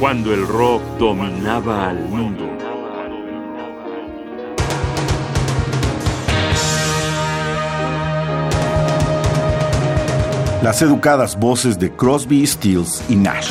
cuando el rock dominaba al mundo. Las educadas voces de Crosby, Stills y Nash.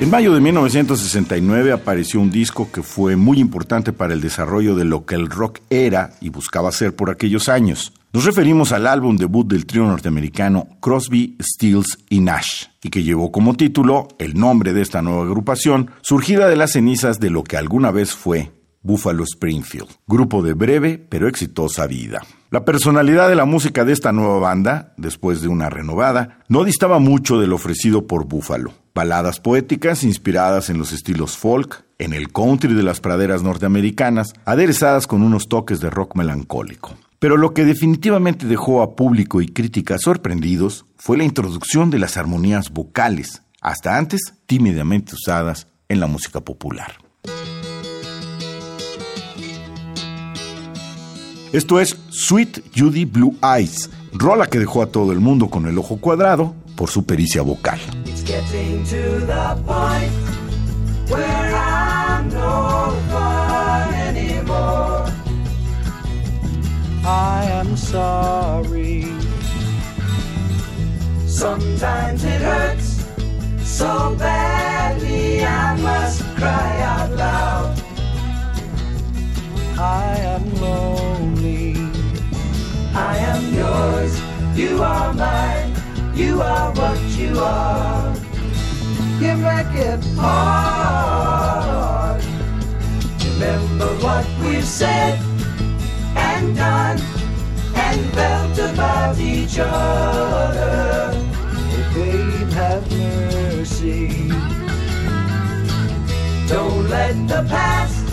En mayo de 1969 apareció un disco que fue muy importante para el desarrollo de lo que el rock era y buscaba ser por aquellos años. Nos referimos al álbum debut del trío norteamericano Crosby, Stills y Nash, y que llevó como título el nombre de esta nueva agrupación, surgida de las cenizas de lo que alguna vez fue Buffalo Springfield, grupo de breve pero exitosa vida. La personalidad de la música de esta nueva banda, después de una renovada, no distaba mucho del ofrecido por Buffalo. Baladas poéticas inspiradas en los estilos folk, en el country de las praderas norteamericanas, aderezadas con unos toques de rock melancólico. Pero lo que definitivamente dejó a público y crítica sorprendidos fue la introducción de las armonías vocales, hasta antes tímidamente usadas en la música popular. Esto es Sweet Judy Blue Eyes, rola que dejó a todo el mundo con el ojo cuadrado por su pericia vocal. I am sorry. Sometimes it hurts so badly I must cry out loud. I am lonely. I am yours. You are mine. You are what you are. You make it hard. Remember what we've said and done and felt about each other. Oh, babe, have mercy. Don't let the past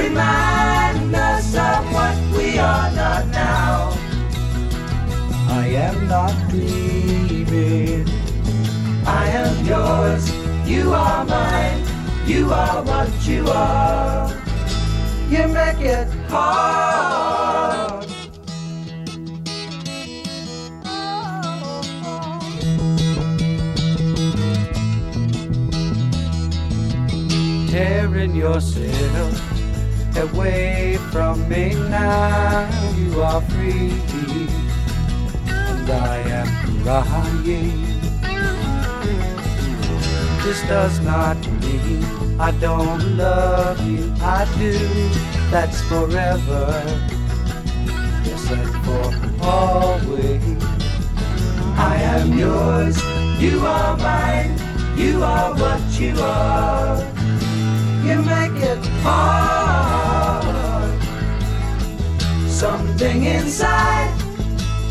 remind us of what we are not now. I am not dreaming. I am yours. You are mine. You are what you are. You make it hard. Tearing yourself away from me now, you are free, and I am crying. This does not mean I don't love you, I do. That's forever, yes, and for always. I am yours, you are mine, you are what you are. You make it hard. Something inside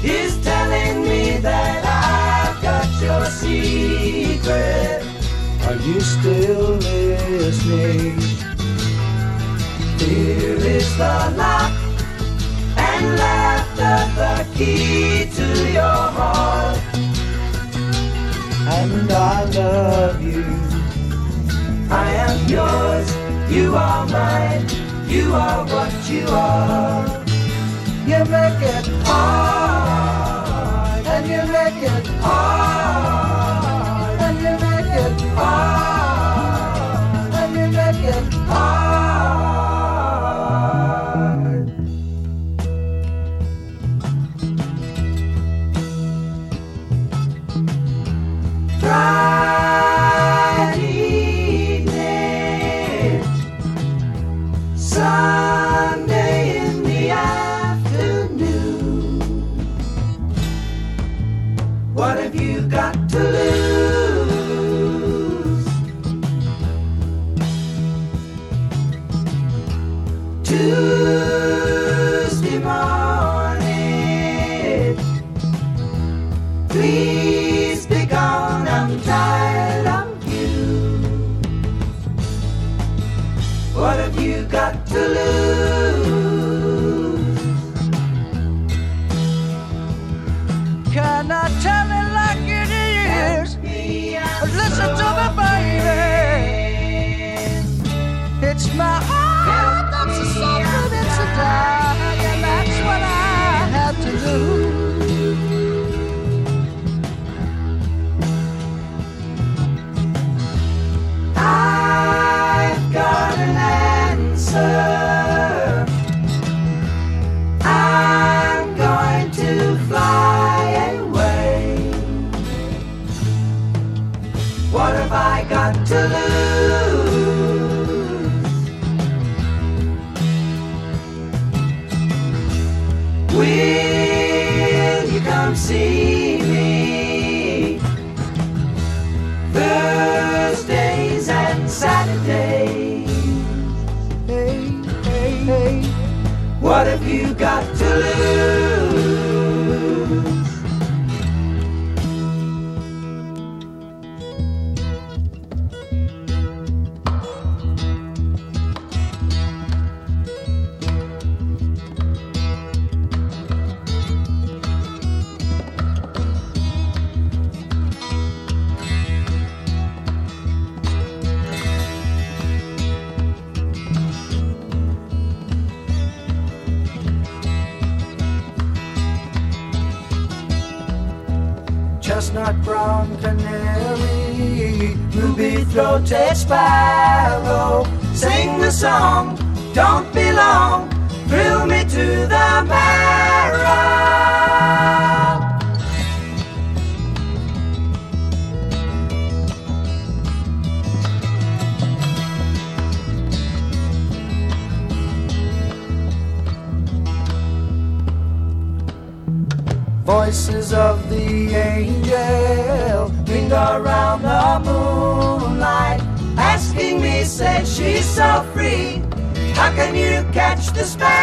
is telling me that I've got your secret. Are you still listening? Here is the lock and laughter, the key to your heart. And I love you. I am yours, you are mine, you are what you are. You make it hard, you got to lose? See throated sparrow. Sing the song, don't be long, thrill me to the marrow. Say she's so free. How can you catch the sparrow?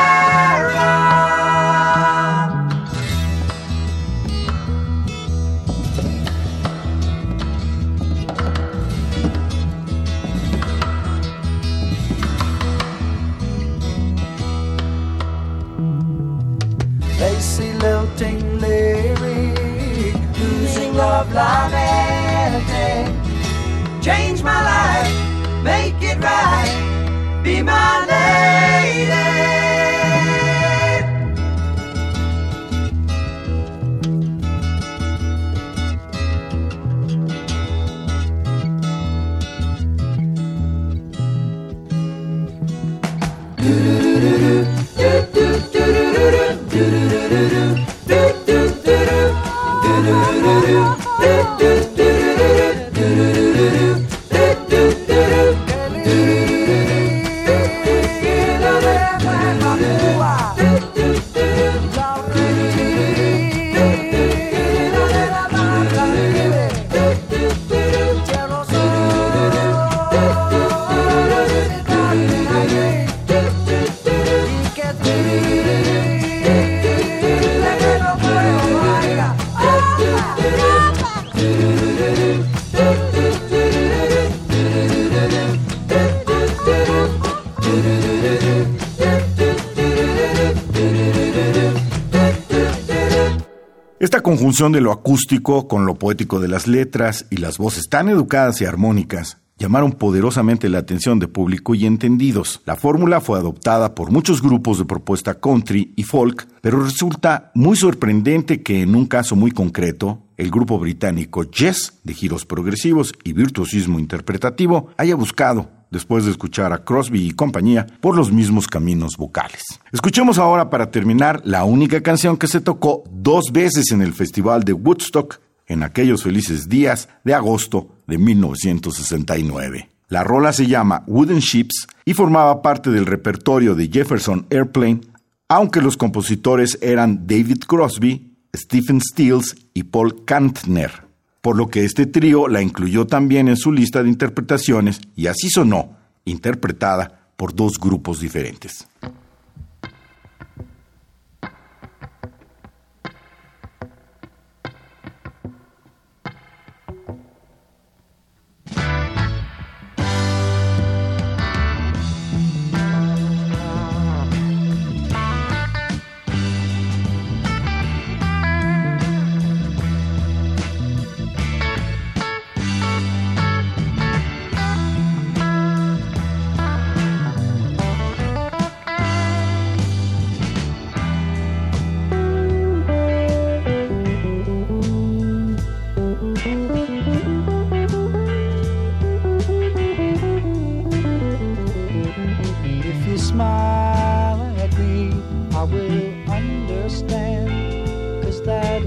Conjunción de lo acústico con lo poético de las letras y las voces tan educadas y armónicas llamaron poderosamente la atención de público y entendidos. La fórmula fue adoptada por muchos grupos de propuesta country y folk, pero resulta muy sorprendente que en un caso muy concreto, el grupo británico Jess, de giros progresivos y virtuosismo interpretativo, haya buscado después de escuchar a Crosby y compañía por los mismos caminos vocales. Escuchemos ahora para terminar la única canción que se tocó dos veces en el Festival de Woodstock en aquellos felices días de agosto de 1969. La rola se llama Wooden Ships y formaba parte del repertorio de Jefferson Airplane, aunque los compositores eran David Crosby, Stephen Stills y Paul Kantner, por lo que este trío la incluyó también en su lista de interpretaciones y así sonó, interpretada por dos grupos diferentes.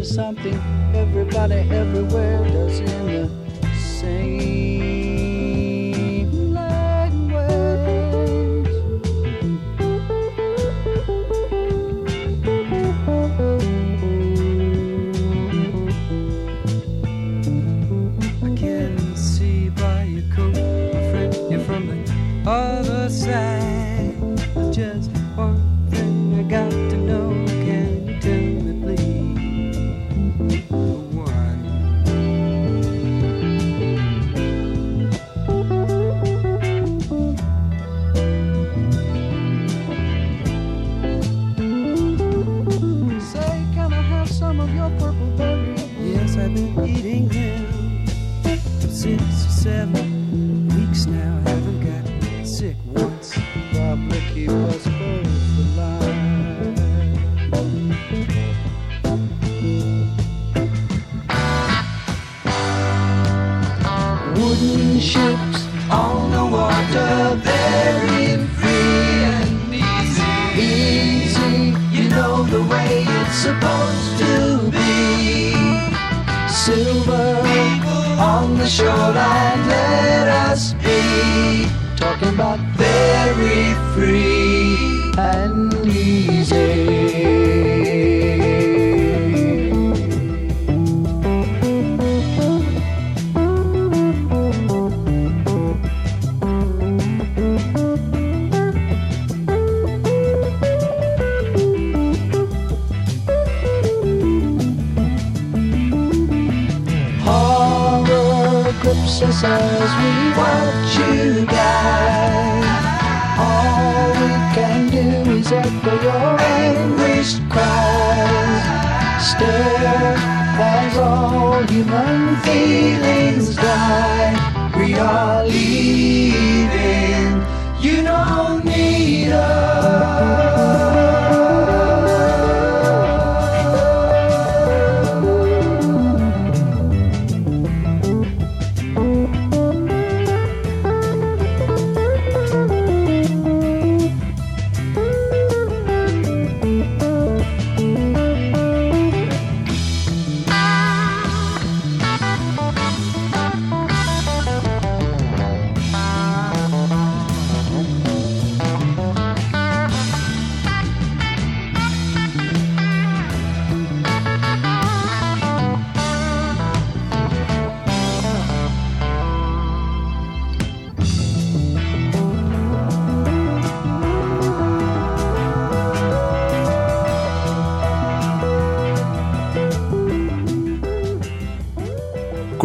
Something everybody everywhere does in the same sick free and easy. Horror as we watch you die. All we can do is echo your anguished cries. Stare as all human feelings die. We are leaving. You don't need us.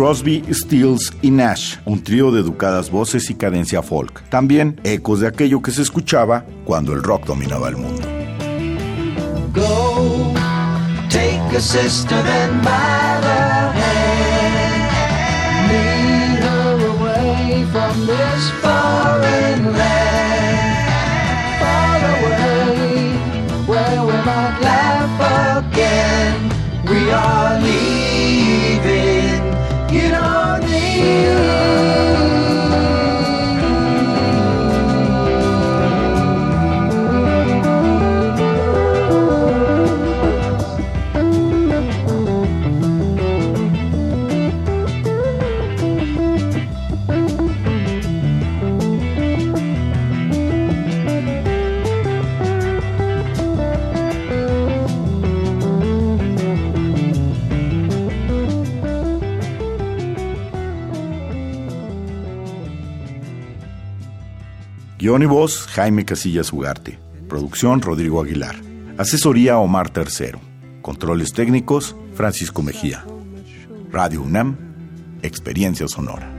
Crosby, Stills y Nash, un trío de educadas voces y cadencia folk. También ecos de aquello que se escuchaba cuando el rock dominaba el mundo. Go, take a sister Guión y voz, Jaime Casillas Ugarte. Producción, Rodrigo Aguilar. Asesoría, Omar Tercero. Controles técnicos, Francisco Mejía. Radio UNAM, Experiencia Sonora.